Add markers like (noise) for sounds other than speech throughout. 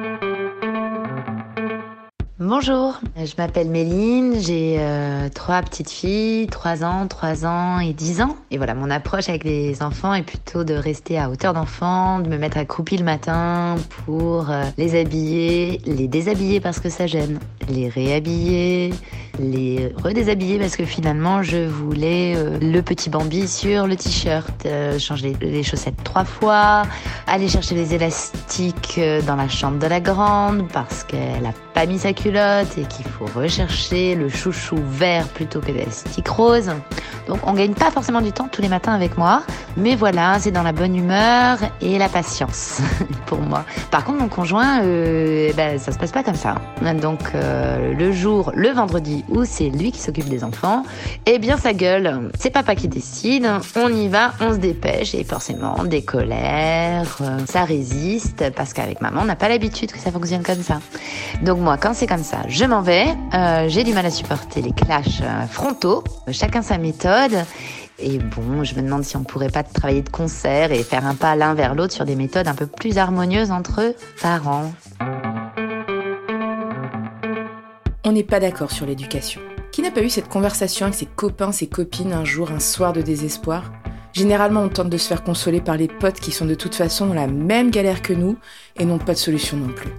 Thank you. Bonjour, je m'appelle Méline, j'ai euh, trois petites filles, 3 ans, 3 ans et 10 ans. Et voilà, mon approche avec les enfants est plutôt de rester à hauteur d'enfant, de me mettre accroupi le matin pour euh, les habiller, les déshabiller parce que ça gêne, les réhabiller, les redéshabiller parce que finalement je voulais euh, le petit Bambi sur le t-shirt, changer les chaussettes trois fois, aller chercher les élastiques dans la chambre de la grande parce qu'elle a pas mis sa culotte et qu'il faut rechercher le chouchou vert plutôt que l'élastique rose. Donc on gagne pas forcément du temps tous les matins avec moi, mais voilà, c'est dans la bonne humeur et la patience (laughs) pour moi. Par contre, mon conjoint, euh, ben, ça se passe pas comme ça. Donc euh, le jour, le vendredi où c'est lui qui s'occupe des enfants, eh bien sa gueule, c'est papa qui décide, on y va, on se dépêche et forcément des colères, euh, ça résiste parce qu'avec maman on n'a pas l'habitude que ça fonctionne comme ça. Donc quand c'est comme ça, je m'en vais. Euh, j'ai du mal à supporter les clashs euh, frontaux. Chacun sa méthode. Et bon, je me demande si on pourrait pas travailler de concert et faire un pas l'un vers l'autre sur des méthodes un peu plus harmonieuses entre parents. On n'est pas d'accord sur l'éducation. Qui n'a pas eu cette conversation avec ses copains, ses copines un jour, un soir de désespoir? Généralement, on tente de se faire consoler par les potes qui sont de toute façon dans la même galère que nous et n'ont pas de solution non plus.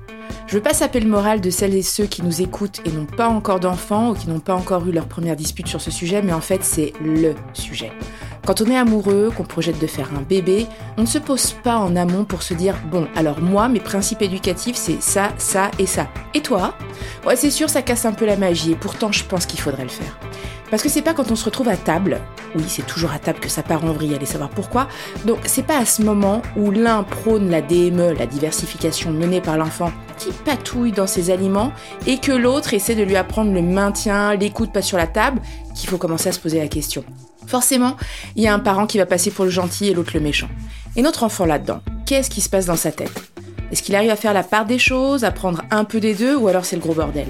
Je veux pas saper le moral de celles et ceux qui nous écoutent et n'ont pas encore d'enfants ou qui n'ont pas encore eu leur première dispute sur ce sujet, mais en fait c'est LE sujet. Quand on est amoureux, qu'on projette de faire un bébé, on ne se pose pas en amont pour se dire bon, alors moi, mes principes éducatifs, c'est ça, ça et ça. Et toi? Ouais, c'est sûr, ça casse un peu la magie, et pourtant, je pense qu'il faudrait le faire. Parce que c'est pas quand on se retrouve à table, oui, c'est toujours à table que ça part en vrille, allez savoir pourquoi. Donc, c'est pas à ce moment où l'un prône la DME, la diversification menée par l'enfant, qui patouille dans ses aliments, et que l'autre essaie de lui apprendre le maintien, l'écoute pas sur la table, qu'il faut commencer à se poser la question. Forcément, il y a un parent qui va passer pour le gentil et l'autre le méchant. Et notre enfant là-dedans, qu'est-ce qui se passe dans sa tête? Est-ce qu'il arrive à faire la part des choses, à prendre un peu des deux, ou alors c'est le gros bordel?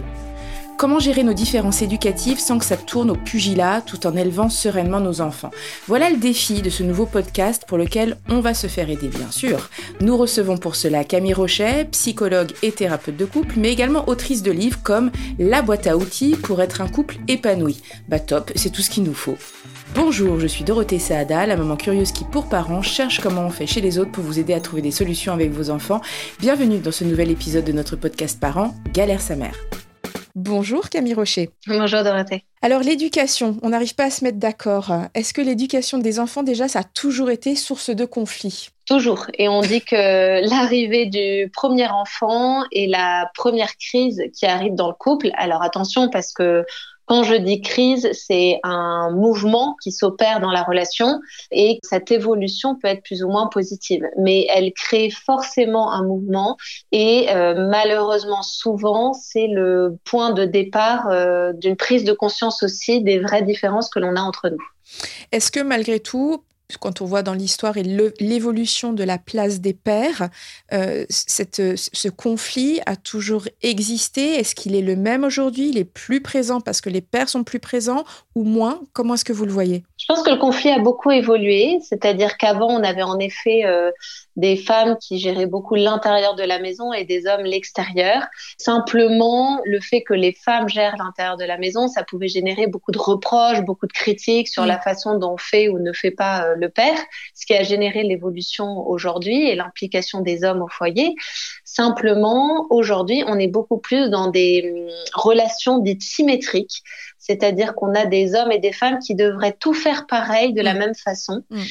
Comment gérer nos différences éducatives sans que ça tourne au pugilat tout en élevant sereinement nos enfants? Voilà le défi de ce nouveau podcast pour lequel on va se faire aider bien sûr. Nous recevons pour cela Camille Rochet, psychologue et thérapeute de couple, mais également autrice de livres comme La boîte à outils pour être un couple épanoui. Bah top, c'est tout ce qu'il nous faut. Bonjour, je suis Dorothée Saada, la maman curieuse qui, pour parents, cherche comment on fait chez les autres pour vous aider à trouver des solutions avec vos enfants. Bienvenue dans ce nouvel épisode de notre podcast Parents, Galère sa mère. Bonjour Camille Rocher. Bonjour Dorothée. Alors l'éducation, on n'arrive pas à se mettre d'accord. Est-ce que l'éducation des enfants déjà, ça a toujours été source de conflit Toujours. Et on dit que (laughs) l'arrivée du premier enfant est la première crise qui arrive dans le couple. Alors attention parce que quand je dis crise, c'est un mouvement qui s'opère dans la relation et cette évolution peut être plus ou moins positive. Mais elle crée forcément un mouvement et euh, malheureusement souvent c'est le point de départ euh, d'une prise de conscience aussi des vraies différences que l'on a entre nous. Est-ce que malgré tout, quand on voit dans l'histoire et l'évolution de la place des pères, euh, cette, ce conflit a toujours existé. Est-ce qu'il est le même aujourd'hui? Il est plus présent parce que les pères sont plus présents ou moins? Comment est-ce que vous le voyez? Je pense que le conflit a beaucoup évolué. C'est-à-dire qu'avant, on avait en effet euh, des femmes qui géraient beaucoup l'intérieur de la maison et des hommes l'extérieur. Simplement, le fait que les femmes gèrent l'intérieur de la maison, ça pouvait générer beaucoup de reproches, beaucoup de critiques sur la façon dont on fait ou ne fait pas euh, le père, ce qui a généré l'évolution aujourd'hui et l'implication des hommes au foyer. Simplement, aujourd'hui, on est beaucoup plus dans des hum, relations dites symétriques c'est-à-dire qu'on a des hommes et des femmes qui devraient tout faire pareil de la mm. même façon, mm.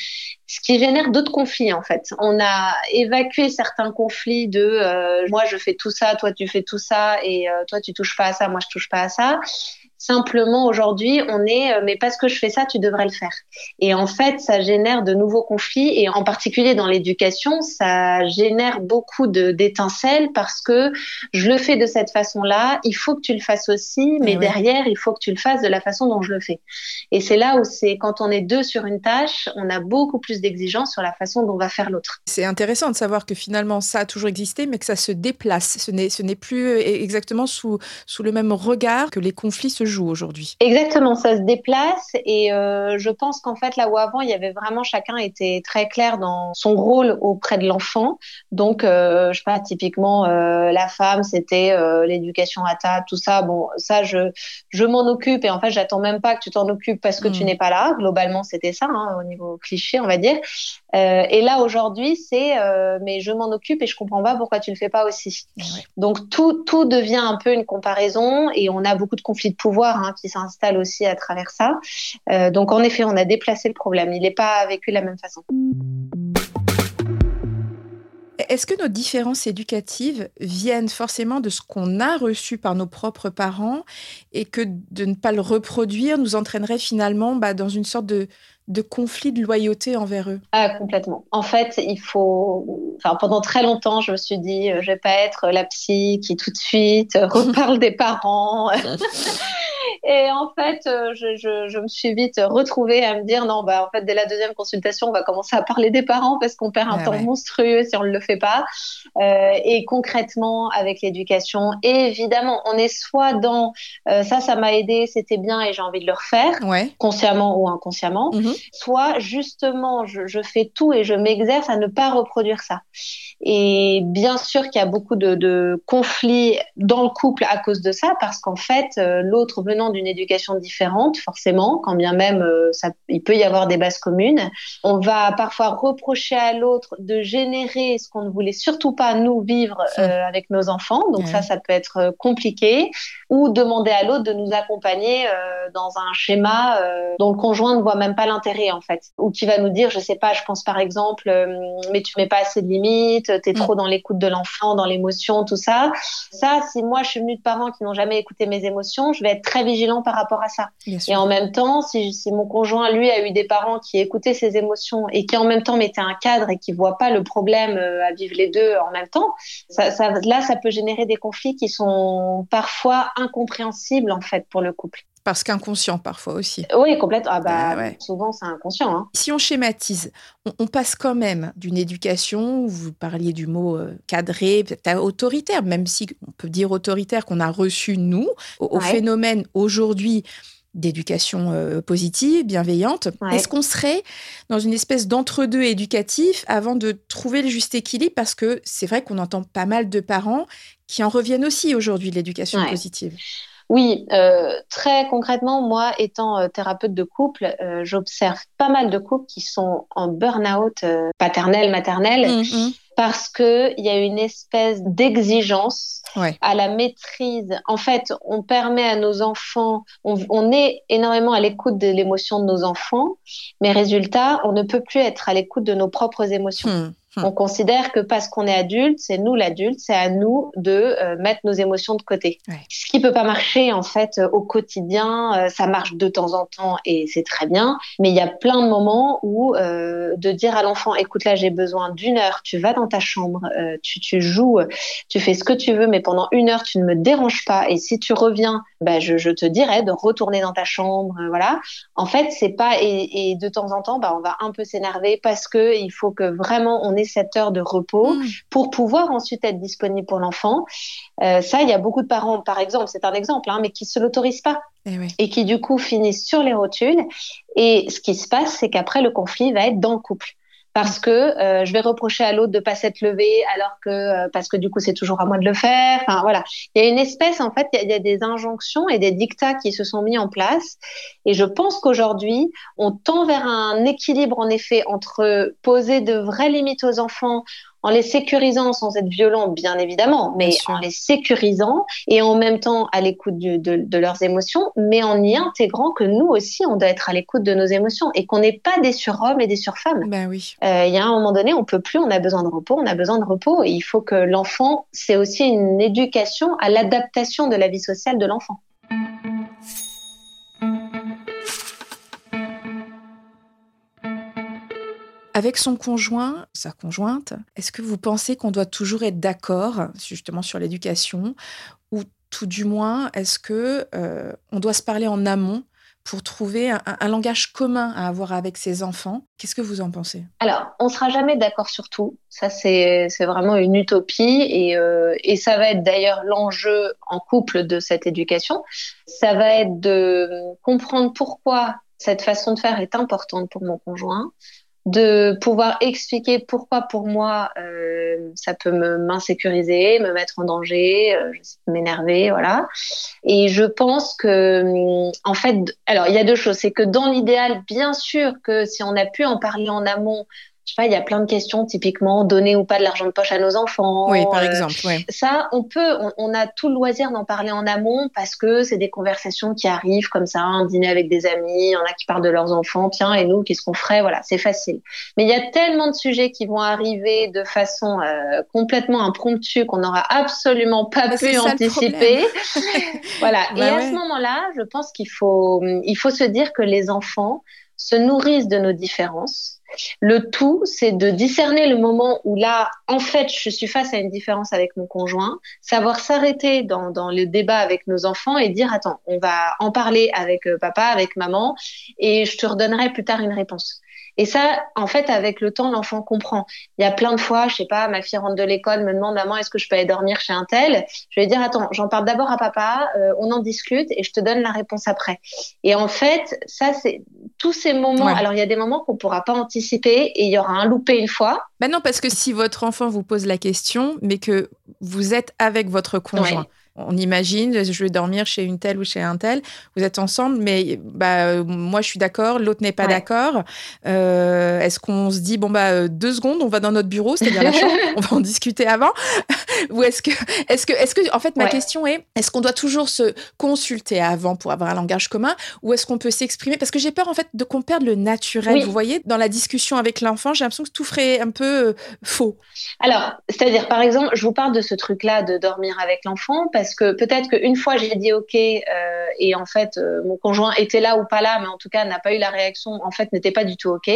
ce qui génère d'autres conflits en fait. On a évacué certains conflits de euh, moi je fais tout ça, toi tu fais tout ça et euh, toi tu touches pas à ça, moi je touche pas à ça. Simplement, aujourd'hui, on est, euh, mais parce que je fais ça, tu devrais le faire. Et en fait, ça génère de nouveaux conflits, et en particulier dans l'éducation, ça génère beaucoup d'étincelles parce que je le fais de cette façon-là, il faut que tu le fasses aussi, mais derrière, il faut que tu le fasses de la façon dont je le fais. Et c'est là où c'est, quand on est deux sur une tâche, on a beaucoup plus d'exigences sur la façon dont on va faire l'autre. C'est intéressant de savoir que finalement, ça a toujours existé, mais que ça se déplace. Ce n'est plus exactement sous, sous le même regard que les conflits se joue aujourd'hui. Exactement, ça se déplace et euh, je pense qu'en fait là où avant il y avait vraiment chacun était très clair dans son rôle auprès de l'enfant. Donc euh, je sais pas typiquement euh, la femme c'était euh, l'éducation à table, tout ça. Bon ça je je m'en occupe et en fait j'attends même pas que tu t'en occupes parce que tu Mm. n'es pas là. Globalement c'était ça hein, au niveau cliché on va dire. Et là aujourd'hui c'est mais je m'en occupe et je comprends pas pourquoi tu le fais pas aussi. Ouais. Donc tout, tout devient un peu une comparaison et on a beaucoup de conflits de pouvoir hein, qui s'installent aussi à travers ça. Euh, donc en effet, on a déplacé le problème. Il n'est pas vécu de la même façon. Est-ce que nos différences éducatives viennent forcément de ce qu'on a reçu par nos propres parents et que de ne pas le reproduire nous entraînerait finalement bah, dans une sorte de, de conflit de loyauté envers eux Ah, complètement. En fait, il faut. Enfin, pendant très longtemps, je me suis dit, euh, je vais pas être la psy qui tout de suite euh, (laughs) reparle des parents. Et en fait, euh, je, je, je me suis vite retrouvée à me dire, non, bah, en fait, dès la deuxième consultation, on va commencer à parler des parents parce qu'on perd un Ah temps ouais. monstrueux si on ne le fait pas. Euh, et concrètement, avec l'éducation, évidemment, on est soit dans euh, ça, ça m'a aidé, c'était bien et j'ai envie de le refaire, Ouais. consciemment ou inconsciemment Mhm. soit justement je, je fais tout et je m'exerce à ne pas reproduire ça. Et bien sûr qu'il y a beaucoup de, de conflits dans le couple à cause de ça, parce qu'en fait, euh, l'autre venant d'une éducation différente, forcément, quand bien même euh, ça, il peut y avoir des bases communes, on va parfois reprocher à l'autre de générer ce qu'on ne voulait surtout pas nous vivre euh, avec nos enfants. Donc Ouais. ça, ça peut être euh, compliqué, ou demander à l'autre de nous accompagner euh, dans un schéma euh, dont le conjoint ne voit même pas l'intérêt en fait, ou qui va nous dire, je sais pas, je pense par exemple, mais tu mets pas assez de limites, t'es trop dans l'écoute de l'enfant, dans l'émotion, tout ça. Ça, si moi je suis venue de parents qui n'ont jamais écouté mes émotions, je vais être très vigilant par rapport à ça. Et en même temps, si, si mon conjoint, lui, a eu des parents qui écoutaient ses émotions et qui en même temps mettaient un cadre et qui voient pas le problème euh, à vivre les deux en même temps, ça, ça, là, ça peut générer des conflits qui sont parfois incompréhensibles en fait pour le couple. Parce qu'inconscient parfois aussi. Oui, complètement. Ah bah, Ah ouais. souvent c'est inconscient. Hein. Si on schématise, on, on passe quand même d'une éducation, vous parliez du mot euh, cadré, peut-être autoritaire, même si on peut dire autoritaire qu'on a reçu nous, au, phénomène aujourd'hui d'éducation euh, positive, bienveillante. Ouais. Est-ce qu'on serait dans une espèce d'entre-deux éducatif avant de trouver le juste équilibre? Parce que c'est vrai qu'on entend pas mal de parents qui en reviennent aussi aujourd'hui de l'éducation Ouais. positive. Oui, euh, très concrètement, moi, étant euh, thérapeute de couple, euh, j'observe pas mal de couples qui sont en burn-out paternel, maternel, Mhm. Parce que il y a une espèce d'exigence Ouais. à la maîtrise. En fait, on permet à nos enfants, on, on est énormément à l'écoute de l'émotion de nos enfants, mais résultat, on ne peut plus être à l'écoute de nos propres émotions. Hmm. Hmm. On considère que parce qu'on est adulte, c'est nous l'adulte, c'est à nous de euh, mettre nos émotions de côté. Ouais. Ce qui peut pas marcher en fait euh, au quotidien, euh, ça marche de temps en temps et c'est très bien, mais il y a plein de moments où de dire à l'enfant, écoute là j'ai besoin d'une heure, tu vas dans ta chambre, euh, tu, tu joues, tu fais ce que tu veux, mais pendant une heure tu ne me déranges pas et si tu reviens, bah, je, je te dirais de retourner dans ta chambre, euh, voilà. En fait c'est pas et, et de temps en temps bah, on va un peu s'énerver parce que il faut que vraiment on ait cette heure de repos Hmm. pour pouvoir ensuite être disponible pour l'enfant. Euh, ça, il y a beaucoup de parents, par exemple, c'est un exemple, hein, mais qui se l'autorisent pas Eh et qui du coup finissent sur les rotules. Et ce qui se passe, c'est qu'après le conflit va être dans le couple. Parce que euh, je vais reprocher à l'autre de pas s'être levé alors que euh, parce que du coup c'est toujours à moi de le faire. Enfin voilà, il y a une espèce en fait, il y, il y a des injonctions et des dictats qui se sont mis en place. Et je pense qu'aujourd'hui on tend vers un équilibre en effet entre poser de vraies limites aux enfants en les sécurisant sans être violent, bien évidemment, mais Bien en les sécurisant et en même temps à l'écoute de, de leurs émotions, mais en y intégrant que nous aussi, on doit être à l'écoute de nos émotions et qu'on n'est pas des surhommes et des surfemmes. Ben oui. Euh, Il y a un moment donné, on peut plus, on a besoin de repos, on a besoin de repos et il faut que l'enfant, c'est aussi une éducation à l'adaptation de la vie sociale de l'enfant. Avec son conjoint, sa conjointe, est-ce que vous pensez qu'on doit toujours être d'accord justement sur l'éducation? Ou tout du moins est-ce que euh, on doit se parler en amont pour trouver un, langage commun à avoir avec ses enfants? Qu'est-ce que vous en pensez? Alors, on sera jamais d'accord sur tout. Ça, c'est vraiment une utopie et, euh, et ça va être d'ailleurs l'enjeu en couple de cette éducation. Ça va être de comprendre pourquoi cette façon de faire est importante pour mon conjoint, de pouvoir expliquer pourquoi pour moi euh, ça peut me m'insécuriser, me mettre en danger, euh, m'énerver, voilà. Et je pense que en fait, alors il y a deux choses, c'est que dans l'idéal, bien sûr que si on a pu en parler en amont, je sais pas, il y a plein de questions, typiquement donner ou pas de l'argent de poche à nos enfants. Oui, par euh, exemple. Ça, on peut, on, a tout le loisir d'en parler en amont parce que c'est des conversations qui arrivent comme ça, un dîner avec des amis, il y en a qui parlent de leurs enfants, tiens, et nous, qu'est-ce qu'on ferait? Voilà, c'est facile. Mais il y a tellement de sujets qui vont arriver de façon euh, complètement impromptue qu'on n'aura absolument pas bah, pu anticiper. (laughs) voilà. (laughs) Bah et à ce moment-là, je pense qu'il faut, il faut se dire que les enfants se nourrissent de nos différences le tout, c'est de discerner le moment où là, en fait, je suis face à une différence avec mon conjoint, savoir s'arrêter dans, dans le débat avec nos enfants et dire, attends, on va en parler avec euh, papa, avec maman, et je te redonnerai plus tard une réponse. Et ça, en fait, avec le temps, l'enfant comprend. Il y a plein de fois, je sais pas, ma fille rentre de l'école, me demande maman, est-ce que je peux aller dormir chez un tel? Je vais dire attends, j'en parle d'abord à papa, euh, on en discute et je te donne la réponse après. Et en fait, ça c'est tous ces moments. Alors il y a des moments qu'on pourra pas anticiper et il y aura un loupé une fois. Ben non, parce que si votre enfant vous pose la question, mais que vous êtes avec votre conjoint on imagine, je vais dormir chez une telle ou chez un tel, vous êtes ensemble, mais bah, moi je suis d'accord, l'autre n'est pas d'accord. Euh, est-ce qu'on se dit, bon, bah, euh, deux secondes, on va dans notre bureau, c'est-à-dire la chambre, (laughs) on va en discuter avant? (laughs) Ou est-ce que, est-ce que, est-ce que, en fait, ma question est, est-ce qu'on doit toujours se consulter avant pour avoir un langage commun? Ou est-ce qu'on peut s'exprimer? Parce que j'ai peur, en fait, de qu'on perde le naturel. Vous voyez, dans la discussion avec l'enfant, j'ai l'impression que tout ferait un peu euh, faux. Alors, c'est-à-dire, par exemple, je vous parle de ce truc-là de dormir avec l'enfant parce parce que peut-être qu'une fois j'ai dit OK euh, et en fait euh, mon conjoint était là ou pas là, mais en tout cas n'a pas eu la réaction, en fait n'était pas du tout OK.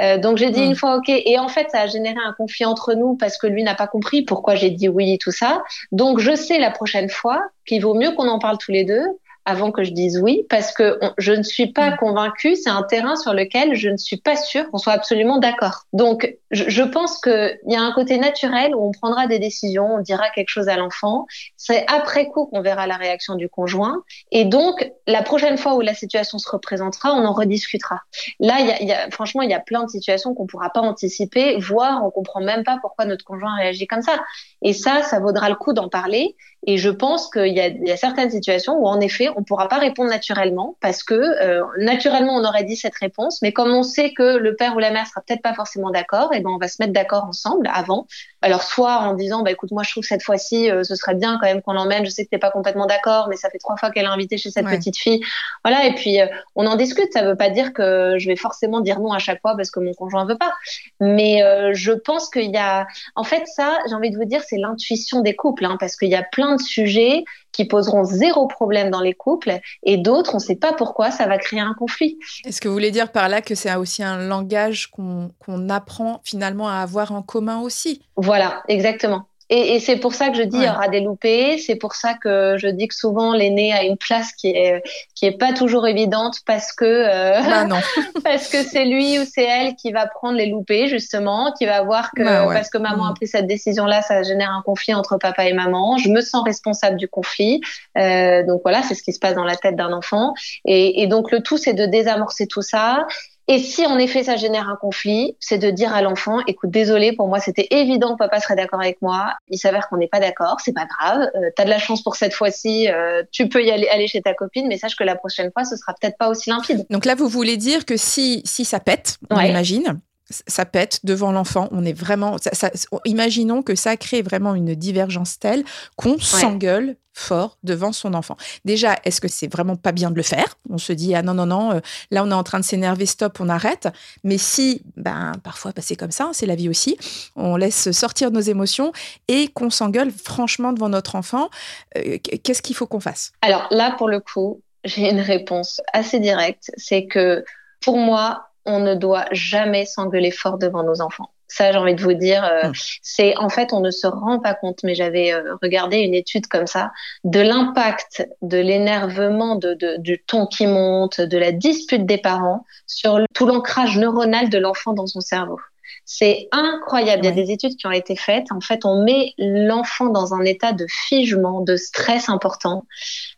Euh, donc j'ai dit hmm. une fois OK et en fait ça a généré un conflit entre nous parce que lui n'a pas compris pourquoi j'ai dit oui et tout ça. Donc je sais la prochaine fois qu'il vaut mieux qu'on en parle tous les deux avant que je dise oui, parce que je ne suis pas mm. convaincue. C'est un terrain sur lequel je ne suis pas sûre qu'on soit absolument d'accord. Donc, je, je pense qu'il y a un côté naturel où on prendra des décisions, on dira quelque chose à l'enfant. C'est après coup qu'on verra la réaction du conjoint. Et donc, la prochaine fois où la situation se représentera, on en rediscutera. Là, y a, y a, franchement, il y a plein de situations qu'on pourra pas anticiper, voire on comprend même pas pourquoi notre conjoint réagit comme ça. Et ça, ça vaudra le coup d'en parler. Et je pense qu'il y, y, a certaines situations où, en effet, on pourra pas répondre naturellement parce que euh, naturellement, on aurait dit cette réponse, mais comme on sait que le père ou la mère sera peut-être pas forcément d'accord, et eh ben on va se mettre d'accord ensemble avant. Alors soit en disant, bah écoute, moi je trouve que cette fois-ci, euh, ce serait bien quand même qu'on l'emmène. Je sais que t'es pas complètement d'accord, mais ça fait trois fois qu'elle est invitée chez cette petite fille. Voilà. Et puis euh, on en discute. Ça veut pas dire que je vais forcément dire non à chaque fois parce que mon conjoint veut pas. Mais je pense qu'il y a, en fait, ça, j'ai envie de vous dire, c'est l'intuition des couples, hein, parce qu'il y a plein de sujets qui poseront zéro problème dans les couples et d'autres, on ne sait pas pourquoi, ça va créer un conflit. Est-ce que vous voulez dire par là que c'est aussi un langage qu'on apprend finalement à avoir en commun aussi? Voilà, exactement. Et, et c'est pour ça que je dis il y aura des loupés. C'est pour ça que je dis que souvent l'aîné a une place qui est qui est pas toujours évidente parce que euh, bah non. (laughs) parce que c'est lui ou c'est elle qui va prendre les loupés justement, qui va voir que bah parce que maman a mm. pris cette décision là, ça génère un conflit entre papa et maman. Je me sens responsable du conflit. Euh, donc voilà, c'est ce qui se passe dans la tête d'un enfant. Et, et donc le tout c'est de désamorcer tout ça et si en effet ça génère un conflit, c'est de dire à l'enfant, écoute, désolé, pour moi c'était évident que papa serait d'accord avec moi. Il s'avère qu'on n'est pas d'accord, c'est pas grave. Euh, T'as de la chance pour cette fois-ci, euh, tu peux y aller, aller chez ta copine, mais sache que la prochaine fois ce sera peut-être pas aussi limpide. Donc là, vous voulez dire que si si ça pète, on imagine, ça pète devant l'enfant. On est vraiment. Ça, imaginons que ça crée vraiment une divergence telle qu'on s'engueule fort devant son enfant. Déjà, est-ce que c'est vraiment pas bien de le faire? On se dit ah non non non, euh, là on est en train de s'énerver, stop, on arrête. Mais si, ben parfois bah, c'est comme ça, hein, c'est la vie aussi. On laisse sortir nos émotions et qu'on s'engueule franchement devant notre enfant. Euh, qu'est-ce qu'il faut qu'on fasse? Alors là, pour le coup, j'ai une réponse assez directe. C'est que pour moi, on ne doit jamais s'engueuler fort devant nos enfants. Ça, j'ai envie de vous dire, euh, hmm. c'est en fait, on ne se rend pas compte, mais j'avais euh, regardé une étude comme ça, de l'impact de l'énervement, de, de, du ton qui monte, de la dispute des parents sur tout l'ancrage neuronal de l'enfant dans son cerveau. C'est incroyable. Il y a des études qui ont été faites. En fait, on met l'enfant dans un état de figement, de stress important,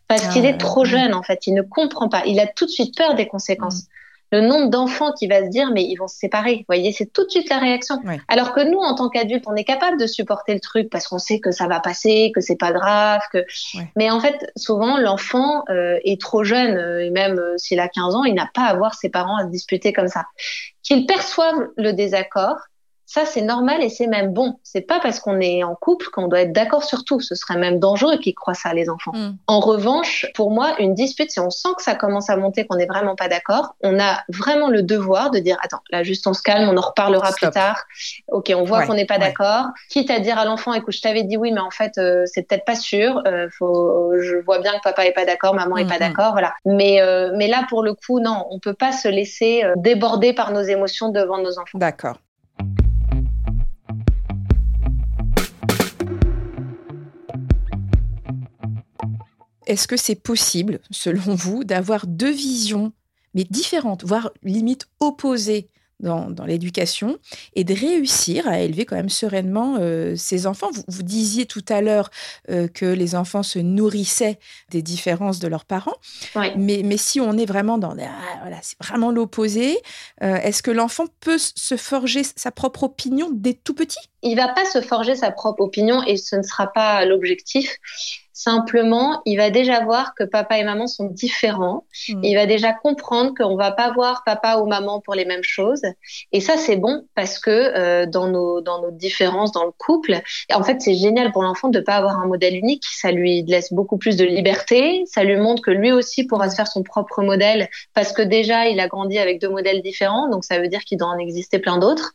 parce qu'il est ah, trop jeune. En fait, il ne comprend pas. Il a tout de suite peur des conséquences. Hmm le nombre d'enfants qui va se dire mais ils vont se séparer. Vous voyez, c'est tout de suite la réaction. Alors que nous, en tant qu'adultes, on est capable de supporter le truc parce qu'on sait que ça va passer, que c'est pas grave. Que... Mais en fait, souvent, l'enfant euh, est trop jeune, euh, et même euh, s'il a 15 ans, il n'a pas à voir ses parents à se disputer comme ça. Qu'il perçoive le désaccord, ça, c'est normal et c'est même bon. C'est pas parce qu'on est en couple qu'on doit être d'accord sur tout. Ce serait même dangereux qu'ils croient ça, les enfants. Mm. En revanche, pour moi, une dispute, si on sent que ça commence à monter, qu'on n'est vraiment pas d'accord, on a vraiment le devoir de dire, attends, là, juste on se calme, on en reparlera plus tard. Ok, on voit qu'on n'est pas d'accord. Quitte à dire à l'enfant, écoute, je t'avais dit oui, mais en fait, euh, c'est peut-être pas sûr. Euh, faut, je vois bien que papa est pas d'accord, maman est pas mm, d'accord, voilà. Mais, euh, mais là, pour le coup, non, on peut pas se laisser déborder par nos émotions devant nos enfants. D'accord. Est-ce que c'est possible, selon vous, d'avoir deux visions, mais différentes, voire limite opposées dans, l'éducation et de réussir à élever quand même sereinement euh, ses enfants? Vous, disiez tout à l'heure euh, que les enfants se nourrissaient des différences de leurs parents, mais, mais si on est vraiment dans ah, voilà, c'est vraiment l'opposé, euh, est-ce que l'enfant peut se forger sa propre opinion dès tout petit? Il va pas se forger sa propre opinion et ce ne sera pas l'objectif. Simplement, il va déjà voir que papa et maman sont différents. Hmm. Il va déjà comprendre qu'on va pas voir papa ou maman pour les mêmes choses. Et ça, c'est bon parce que euh, dans nos dans nos différences dans le couple, en fait, c'est génial pour l'enfant de pas avoir un modèle unique. Ça lui laisse beaucoup plus de liberté. Ça lui montre que lui aussi pourra se faire son propre modèle parce que déjà, il a grandi avec deux modèles différents. Donc, ça veut dire qu'il doit en exister plein d'autres.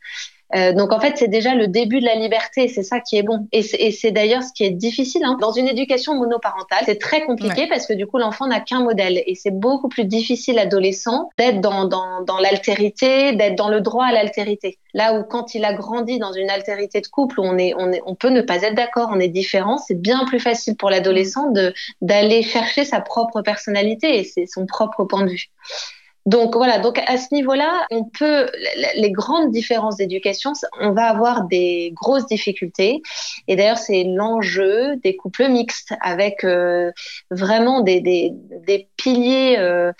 Euh, donc en fait, c'est déjà le début de la liberté, c'est ça qui est bon. Et c'est d'ailleurs ce qui est difficile. Hein. Dans une éducation monoparentale, c'est très compliqué parce que du coup, l'enfant n'a qu'un modèle. Et c'est beaucoup plus difficile, adolescent, d'être dans, dans, dans l'altérité, d'être dans le droit à l'altérité. Là où quand il a grandi dans une altérité de couple, où on, est, on, est, on peut ne pas être d'accord, on est différent, c'est bien plus facile pour l'adolescent d'aller chercher sa propre personnalité et c'est son propre point de vue. Donc voilà, donc à ce niveau-là, on peut les grandes différences d'éducation, on va avoir des grosses difficultés. Et d'ailleurs, c'est l'enjeu des couples mixtes avec euh, vraiment des, des, des piliers euh,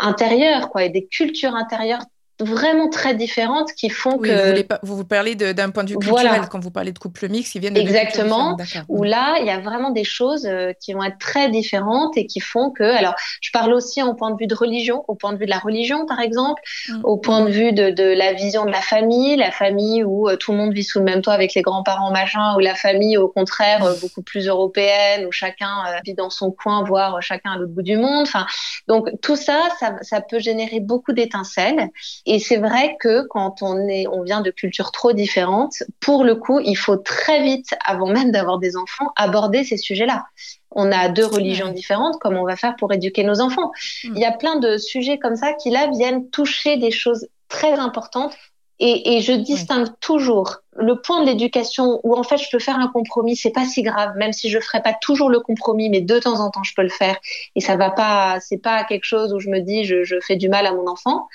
intérieurs, quoi, et des cultures intérieures vraiment très différentes qui font que vous, vous, parlez d'un point de vue culturel. Quand vous parlez de couple mixte qui viennent de exactement. où là il y a vraiment des choses euh, qui vont être très différentes et qui font que alors je parle aussi au point de vue de religion au point de vue de la religion par exemple mm. au point de vue de, de, la vision de la famille la famille où euh, tout le monde vit sous le même toit avec les grands-parents machin ou la famille au contraire euh, beaucoup plus européenne où chacun vit dans son coin voire chacun à l'autre bout du monde. Enfin donc tout ça, ça ça peut générer beaucoup d'étincelles et c'est vrai que quand on est, on vient de cultures trop différentes, pour le coup, il faut très vite, avant même d'avoir des enfants, aborder ces sujets-là. On a deux religions différentes, comment on va faire pour éduquer nos enfants? Hmm. Il y a plein de sujets comme ça qui là viennent toucher des choses très importantes. Et, et, je distingue toujours le point de l'éducation où en fait je peux faire un compromis, c'est pas si grave, même si je ferai pas toujours le compromis, mais de temps en temps je peux le faire. Et ça va pas, c'est pas quelque chose où je me dis je, je fais du mal à mon enfant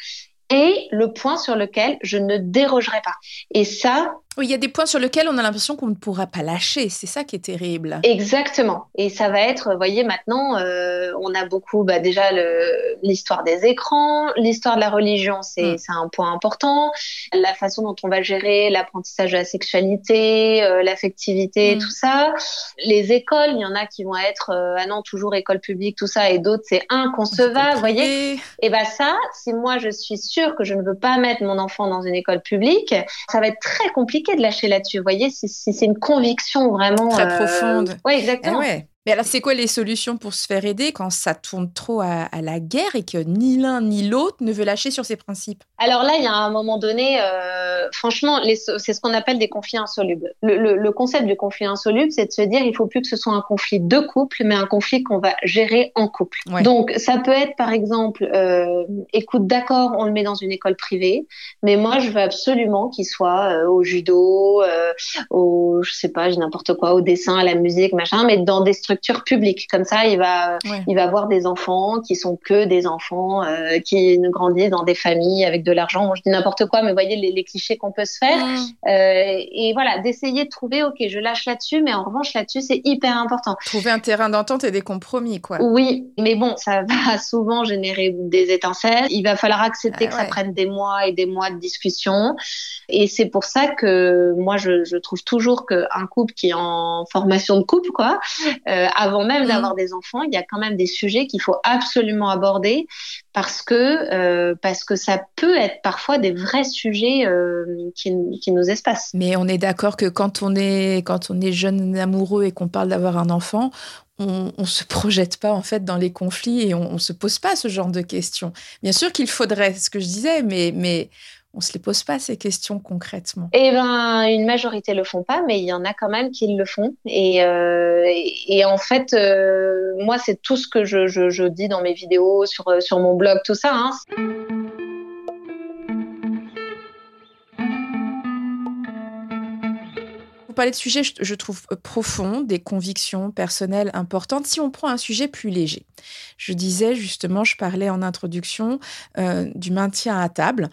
et le point sur lequel je ne dérogerai pas. Et ça, oui, il y a des points sur lesquels on a l'impression qu'on ne pourra pas lâcher. C'est ça qui est terrible. Exactement. Et ça va être, vous voyez, maintenant, euh, on a beaucoup, bah, déjà l'histoire des écrans, l'histoire de la religion, mm. c'est un point important. La façon dont on va gérer l'apprentissage de la sexualité, euh, l'affectivité, mm. tout ça. Les écoles, il y en a qui vont être, euh, ah non, toujours école publique, tout ça, et d'autres, c'est inconcevable, vous voyez. Et bah ça, si moi je suis sûre que je ne veux pas mettre mon enfant dans une école publique, ça va être très compliqué de lâcher là-dessus. Vous voyez, si, c'est une conviction vraiment très euh, profonde. Oui, exactement. Eh Mais alors, c'est quoi les solutions pour se faire aider quand ça tourne trop à, la guerre et que ni l'un ni l'autre ne veut lâcher sur ses principes? Alors là, il y a un moment donné, euh, franchement, c'est ce qu'on appelle des conflits insolubles. Le, concept du conflit insoluble, c'est de se dire, il faut plus que ce soit un conflit de couple, mais un conflit qu'on va gérer en couple. Donc, ça peut être, par exemple, euh, écoute, d'accord, on le met dans une école privée, mais moi, je veux absolument qu'il soit euh, au judo, au, je sais pas, n'importe quoi, au dessin, à la musique, machin, mais dans des structure publique. Comme ça, il va, il va avoir des enfants qui sont que des enfants euh, qui ne grandissent dans des familles avec de l'argent. je dis n'importe quoi, mais voyez les, clichés qu'on peut se faire. Euh, et voilà, d'essayer de trouver, ok, je lâche là-dessus, mais en revanche là-dessus, c'est hyper important. Trouver un terrain d'entente et des compromis, quoi. Oui, mais bon, ça (laughs) va souvent générer des étincelles. Il va falloir accepter que ça prenne des mois et des mois de discussion. Et c'est pour ça que moi, je, je trouve toujours qu'un couple qui est en formation de couple, quoi, euh, euh, avant même d'avoir mhm. des enfants, il y a quand même des sujets qu'il faut absolument aborder parce que euh, parce que ça peut être parfois des vrais sujets euh, qui, qui, nous espacent. Mais on est d'accord que quand on est quand on est jeune amoureux et qu'on parle d'avoir un enfant, on, ne se projette pas en fait dans les conflits et on, on se pose pas ce genre de questions. Bien sûr qu'il faudrait, ce que je disais, mais mais on se les pose pas ces questions concrètement Eh ben, une majorité le font pas, mais il y en a quand même qui le font. Et, euh, en fait, euh, moi, c'est tout ce que je, dis dans mes vidéos, sur, euh, sur mon blog, tout ça. Hein. Vous parlez de sujets, je trouve, profonds, des convictions personnelles importantes. Si on prend un sujet plus léger, je disais justement, je parlais en introduction du maintien à table.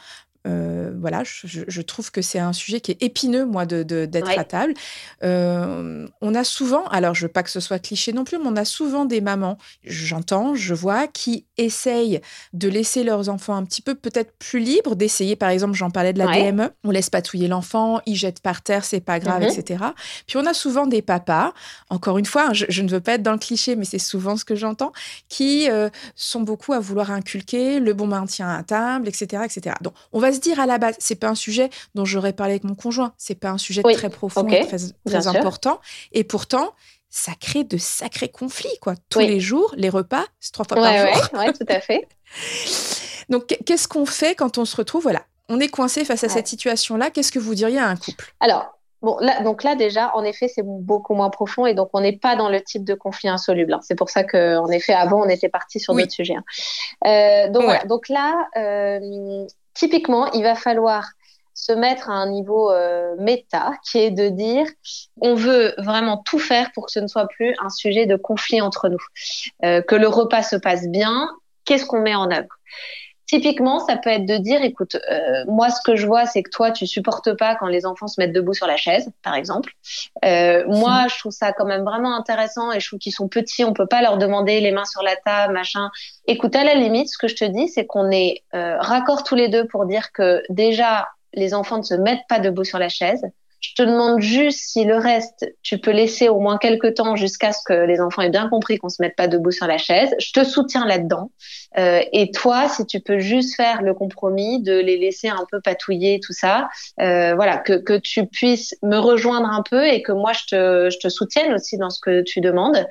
Euh, voilà, je, trouve que c'est un sujet qui est épineux, moi, d'être de, à table. Euh, on a souvent, alors je veux pas que ce soit cliché non plus, mais on a souvent des mamans, j'entends, je vois, qui essayent de laisser leurs enfants un petit peu peut-être plus libres, d'essayer, par exemple, j'en parlais de la DME, on laisse patouiller l'enfant, il jette par terre, c'est pas grave, mhm. etc. Puis on a souvent des papas, encore une fois, je, ne veux pas être dans le cliché, mais c'est souvent ce que j'entends, qui euh, sont beaucoup à vouloir inculquer le bon maintien à table, etc., etc. Donc on va se dire à la base, c'est pas un sujet dont j'aurais parlé avec mon conjoint, c'est pas un sujet très profond et très, très important. Et pourtant, ça crée de sacrés conflits, quoi. Tous les jours, les repas, c'est trois fois par jour. Oui, tout à fait. (laughs) Donc, qu'est-ce qu'on fait quand on se retrouve, voilà, on est coincé face à cette situation-là Qu'est-ce que vous diriez à un couple? Alors, Bon, là, donc là déjà, en effet, c'est beaucoup moins profond et donc on n'est pas dans le type de conflit insoluble. Hein. C'est pour ça que, en effet, avant, on était parti sur d'autres sujets. Hein. Euh, donc, voilà. donc là, euh, typiquement, il va falloir se mettre à un niveau euh, méta, qui est de dire on veut vraiment tout faire pour que ce ne soit plus un sujet de conflit entre nous, euh, que le repas se passe bien. Qu'est-ce qu'on met en œuvre? Typiquement, ça peut être de dire, écoute, euh, moi, ce que je vois, c'est que toi, tu supportes pas quand les enfants se mettent debout sur la chaise, par exemple. Euh, moi, je trouve ça quand même vraiment intéressant et je trouve qu'ils sont petits, on peut pas leur demander les mains sur la table, machin. Écoute, à la limite, ce que je te dis, c'est qu'on est, euh, raccord tous les deux pour dire que déjà, les enfants ne se mettent pas debout sur la chaise. Je te demande juste si le reste, tu peux laisser au moins quelques temps jusqu'à ce que les enfants aient bien compris qu'on se mette pas debout sur la chaise. Je te soutiens là-dedans. Euh, et toi, si tu peux juste faire le compromis de les laisser un peu patouiller, tout ça, euh, voilà, que, que tu puisses me rejoindre un peu et que moi, je te, je te soutienne aussi dans ce que tu demandes.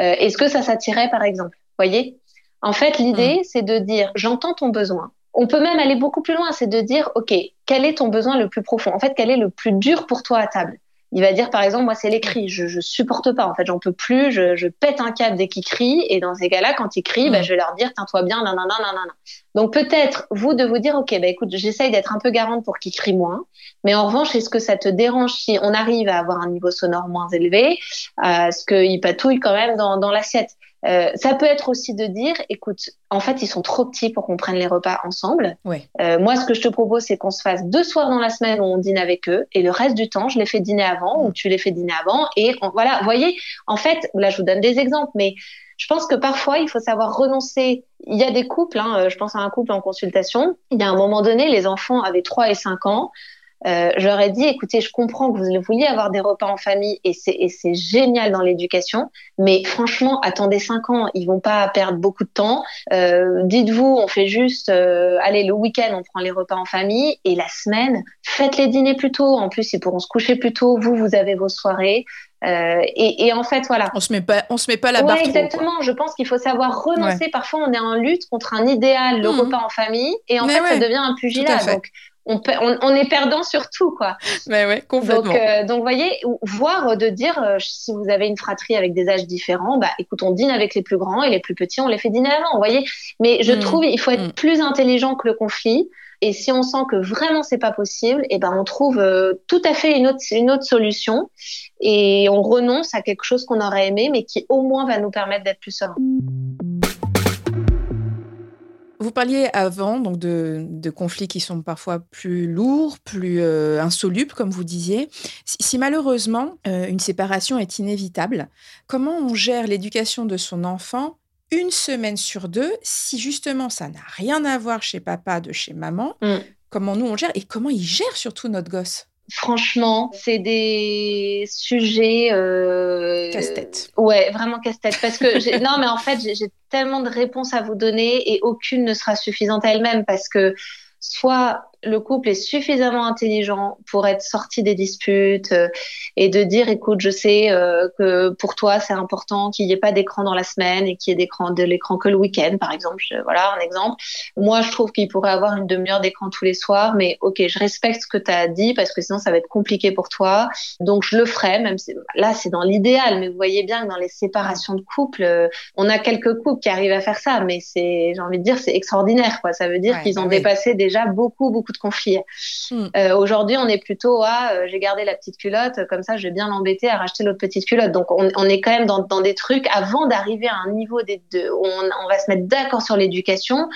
Euh, Est-ce que ça s'attirait, par exemple? Voyez? En fait, l'idée, mmh. c'est de dire, j'entends ton besoin on peut même aller beaucoup plus loin, c'est de dire, OK, quel est ton besoin le plus profond? En fait, quel est le plus dur pour toi à table? Il va dire par exemple moi c'est les cris je, je supporte pas en fait j'en peux plus je, je pète un câble dès qu'il crie et dans ces cas-là quand il crie bah, je vais leur dire tiens-toi bien non non non donc peut-être vous de vous dire ok bah écoute j'essaye d'être un peu garante pour qu'il crie moins mais en revanche est-ce que ça te dérange si on arrive à avoir un niveau sonore moins élevé? À ce qu'il patouille quand même dans, dans l'assiette? Euh, ça peut être aussi de dire, écoute, en fait, ils sont trop petits pour qu'on prenne les repas ensemble. Euh, moi, ce que je te propose, c'est qu'on se fasse deux soirs dans la semaine où on dîne avec eux, et le reste du temps, je les fais dîner avant, ou tu les fais dîner avant, et voilà, vous voyez, en fait, là, je vous donne des exemples, mais je pense que parfois, il faut savoir renoncer. Il y a des couples, hein, euh, je pense à un couple en consultation, il y a un moment donné, les enfants avaient 3 et 5 ans, euh, j'aurais dit, écoutez, je comprends que vous vouliez avoir des repas en famille et c'est génial dans l'éducation, mais franchement, attendez cinq ans, ils vont pas perdre beaucoup de temps. Euh, Dites-vous, on fait juste, euh, allez, le week-end, on prend les repas en famille et la semaine, faites les dîners plus tôt. En plus, ils pourront se coucher plus tôt. Vous, vous avez vos soirées. Euh, et, en fait, voilà. On se met pas, on se met pas la barre. exactement. je pense qu'il faut savoir renoncer. Parfois, on est en lutte contre un idéal, le mmh. repas en famille, et en fait, ça devient un pugilat. Donc, on, on, est perdant sur tout, quoi. Mais ouais, complètement. Donc, euh, donc, vous voyez, voir de dire, euh, si vous avez une fratrie avec des âges différents, bah, écoute, on dîne avec les plus grands et les plus petits, on les fait dîner avant, vous voyez. Mais je mmh. trouve, il faut être mmh. plus intelligent que le conflit. Et si on sent que vraiment c'est pas possible, et eh ben on trouve euh, tout à fait une autre, une autre solution et on renonce à quelque chose qu'on aurait aimé, mais qui au moins va nous permettre d'être plus serein. Vous parliez avant donc de, conflits qui sont parfois plus lourds, plus euh, insolubles, comme vous disiez. Si, malheureusement euh, une séparation est inévitable, comment on gère l'éducation de son enfant une semaine sur deux si justement ça n'a rien à voir chez papa de chez maman? Mm. Comment nous on gère et comment il gère surtout notre gosse? Franchement, c'est des sujets euh... casse-tête. Ouais, vraiment casse-tête. Parce que non, mais en fait, j'ai tellement de réponses à vous donner et aucune ne sera suffisante à elle-même parce que soit le couple est suffisamment intelligent pour être sorti des disputes euh, et de dire écoute je sais euh, que pour toi c'est important qu'il n'y ait pas d'écran dans la semaine et qu'il y ait d'écran de l'écran que le week-end par exemple. Voilà un exemple. Moi je trouve qu'il pourrait avoir une demi-heure d'écran tous les soirs mais ok je respecte ce que tu as dit parce que sinon ça va être compliqué pour toi. Donc je le ferai même si là c'est dans l'idéal mais vous voyez bien que dans les séparations de couple euh, on a quelques couples qui arrivent à faire ça mais c'est j'ai envie de dire c'est extraordinaire quoi. Ça veut dire qu'ils ont bah dépassé déjà beaucoup beaucoup de conflits. Hmm. Euh, aujourd'hui, on est plutôt à euh, j'ai gardé la petite culotte, comme ça, je vais bien l'embêter à racheter l'autre petite culotte. Donc, on, est quand même dans, des trucs avant d'arriver à un niveau des deux, où on, va se mettre d'accord sur l'éducation.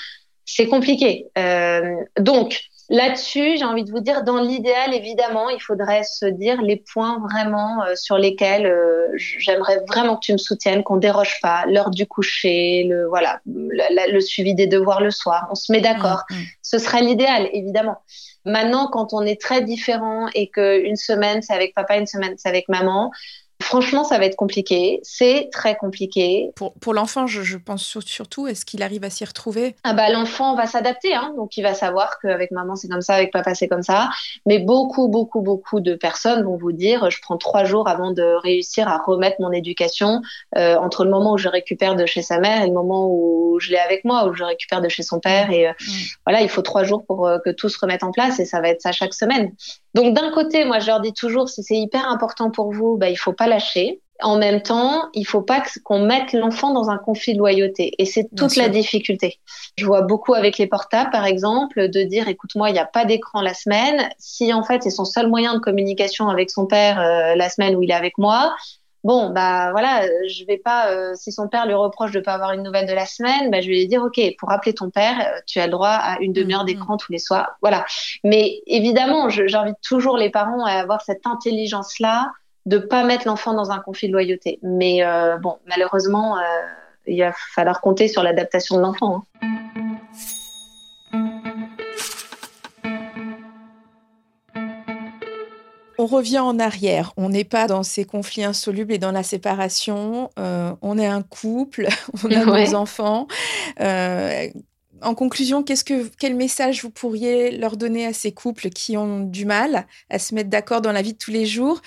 C'est compliqué. Euh, donc, Là-dessus, j'ai envie de vous dire, dans l'idéal, évidemment, il faudrait se dire les points vraiment sur lesquels j'aimerais vraiment que tu me soutiennes, qu'on déroge pas, l'heure du coucher, le voilà, le, suivi des devoirs le soir. On se met d'accord. Mmh, mmh. Ce serait l'idéal, évidemment. Maintenant, quand on est très différent et qu'une semaine c'est avec papa, une semaine c'est avec maman, Franchement, ça va être compliqué. C'est très compliqué. Pour, pour l'enfant, je, pense surtout, est-ce qu'il arrive à s'y retrouver? Ah bah, L'enfant va s'adapter. Hein. Donc, il va savoir qu'avec maman, c'est comme ça, avec papa, c'est comme ça. Mais beaucoup, beaucoup, beaucoup de personnes vont vous dire je prends trois jours avant de réussir à remettre mon éducation euh, entre le moment où je récupère de chez sa mère et le moment où je l'ai avec moi, où je récupère de chez son père. Et euh, mmh. voilà, il faut trois jours pour euh, que tout se remette en place et ça va être ça chaque semaine. Donc d'un côté, moi je leur dis toujours, si c'est hyper important pour vous, bah, il faut pas lâcher. En même temps, il faut pas qu'on mette l'enfant dans un conflit de loyauté. Et c'est toute la difficulté. Je vois beaucoup avec les portables, par exemple, de dire, écoute-moi, il n'y a pas d'écran la semaine. Si en fait c'est son seul moyen de communication avec son père euh, la semaine où il est avec moi, Bon, bah voilà, je vais pas. Euh, si son père lui reproche de pas avoir une nouvelle de la semaine, bah, je vais lui dire, ok, pour appeler ton père, euh, tu as le droit à une demi-heure mm, mm. d'écran tous les soirs. Voilà. Mais évidemment, j'invite toujours les parents à avoir cette intelligence-là de pas mettre l'enfant dans un conflit de loyauté. Mais euh, bon, malheureusement, il va falloir compter sur l'adaptation de l'enfant. Hein. On revient en arrière. On n'est pas dans ces conflits insolubles et dans la séparation. Euh, on est un couple, (laughs) on a nos enfants. Euh, en conclusion, qu'est-ce que, quel message vous pourriez leur donner à ces couples qui ont du mal à se mettre d'accord dans la vie de tous les jours?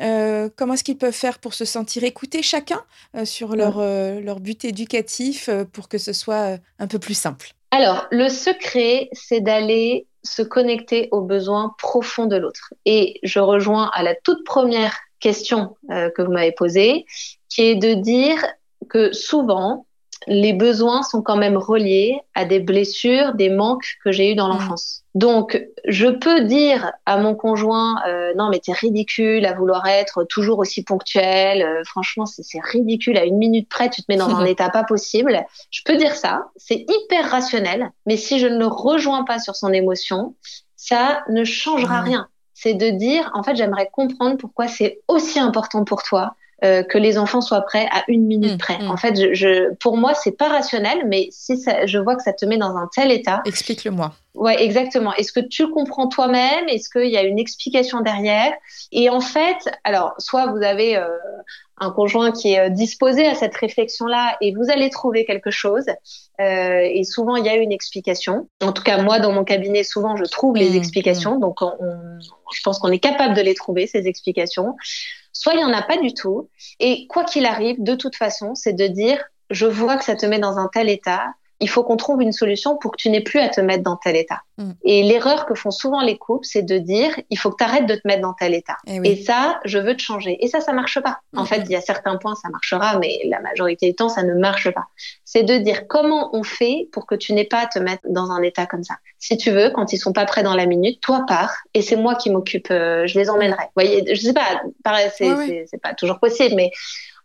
Euh, comment est-ce qu'ils peuvent faire pour se sentir écoutés chacun sur leur, leur but éducatif pour que ce soit un peu plus simple? Alors, le secret, c'est d'aller se connecter aux besoins profonds de l'autre. Et je rejoins à la toute première question euh, que vous m'avez posée, qui est de dire que souvent, les besoins sont quand même reliés à des blessures, des manques que j'ai eus dans mmh. l'enfance. Donc, je peux dire à mon conjoint, euh, non mais t'es ridicule à vouloir être toujours aussi ponctuel. Euh, franchement, c'est ridicule. À une minute près, tu te mets dans un état pas possible. Je peux dire ça. C'est hyper rationnel. Mais si je ne le rejoins pas sur son émotion, ça ne changera mmh. rien. C'est de dire, en fait, j'aimerais comprendre pourquoi c'est aussi important pour toi euh, que les enfants soient prêts à une minute mmh, près. Mmh. En fait, je, je, pour moi, c'est pas rationnel, mais si ça, je vois que ça te met dans un tel état. Explique-le-moi. Ouais, exactement. Est-ce que tu comprends toi-même? Est-ce qu'il y a une explication derrière? Et en fait, alors, soit vous avez euh, un conjoint qui est euh, disposé à cette réflexion-là et vous allez trouver quelque chose. Euh, et souvent, il y a une explication. En tout cas, moi, dans mon cabinet, souvent, je trouve les mmh, explications. Donc, on, je pense qu'on est capable de les trouver, ces explications. Soit il y en a pas du tout. Et quoi qu'il arrive, de toute façon, c'est de dire, je vois que ça te met dans un tel état, il faut qu'on trouve une solution pour que tu n'aies plus à te mettre dans tel état. Mm. Et l'erreur que font souvent les couples, c'est de dire, il faut que tu arrêtes de te mettre dans tel état. Eh Et, ça, je veux te changer. Et ça, ça marche pas. En mm. fait, il y a certains points, ça marchera, mais la majorité du temps, ça ne marche pas. C'est de dire comment on fait pour que tu n'aies pas à te mettre dans un état comme ça. Si tu veux, quand ils sont pas prêts dans la minute, toi pars et c'est moi qui m'occupe, euh, je les emmènerai. Vous voyez, je sais pas, pareil, c'est pas toujours possible, mais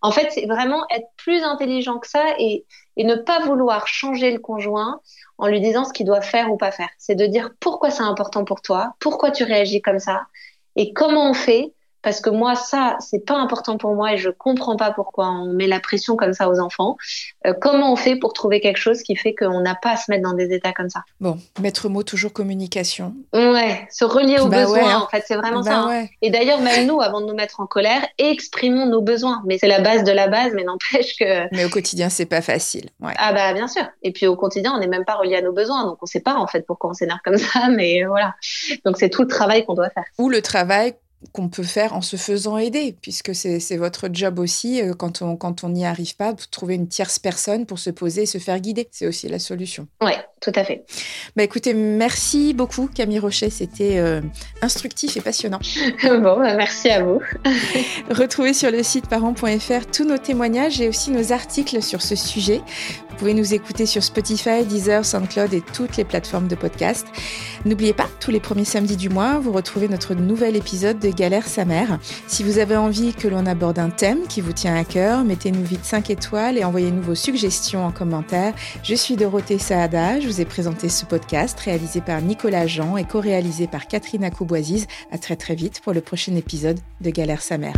en fait, c'est vraiment être plus intelligent que ça et, ne pas vouloir changer le conjoint en lui disant ce qu'il doit faire ou pas faire. C'est de dire pourquoi c'est important pour toi, pourquoi tu réagis comme ça et comment on fait parce que moi ça c'est pas important pour moi et je comprends pas pourquoi on met la pression comme ça aux enfants. Euh, comment on fait pour trouver quelque chose qui fait qu'on n'a pas à se mettre dans des états comme ça? Bon, maître mot toujours communication. Ouais, se relier aux bah besoins hein. en fait, c'est vraiment bah ça. Hein. Et d'ailleurs même nous avant de nous mettre en colère, exprimons nos besoins, mais c'est la base de la base mais n'empêche que Mais au quotidien, c'est pas facile. Ouais. Ah bah bien sûr. Et puis au quotidien, on n'est même pas relié à nos besoins, donc on sait pas en fait pourquoi on s'énerve comme ça, (laughs) mais voilà. Donc c'est tout le travail qu'on doit faire. Ou le travail qu'on peut faire en se faisant aider, puisque c'est votre job aussi, euh, quand on quand on n'y arrive pas, de trouver une tierce personne pour se poser et se faire guider. C'est aussi la solution. Oui, tout à fait. Bah écoutez, merci beaucoup Camille Rocher, c'était euh, instructif et passionnant. (laughs) bon, bah, merci à vous. (laughs) Retrouvez sur le site parents.fr tous nos témoignages et aussi nos articles sur ce sujet. Vous pouvez nous écouter sur Spotify, Deezer, SoundCloud et toutes les plateformes de podcast. N'oubliez pas, tous les premiers samedis du mois, vous retrouvez notre nouvel épisode de Galère sa mère. Si vous avez envie que l'on aborde un thème qui vous tient à cœur, mettez-nous vite 5 étoiles et envoyez-nous vos suggestions en commentaire. Je suis Dorothée Saada, je vous ai présenté ce podcast réalisé par Nicolas Jean et co-réalisé par Catherine Acouboisiz. À très très vite pour le prochain épisode de Galère sa mère.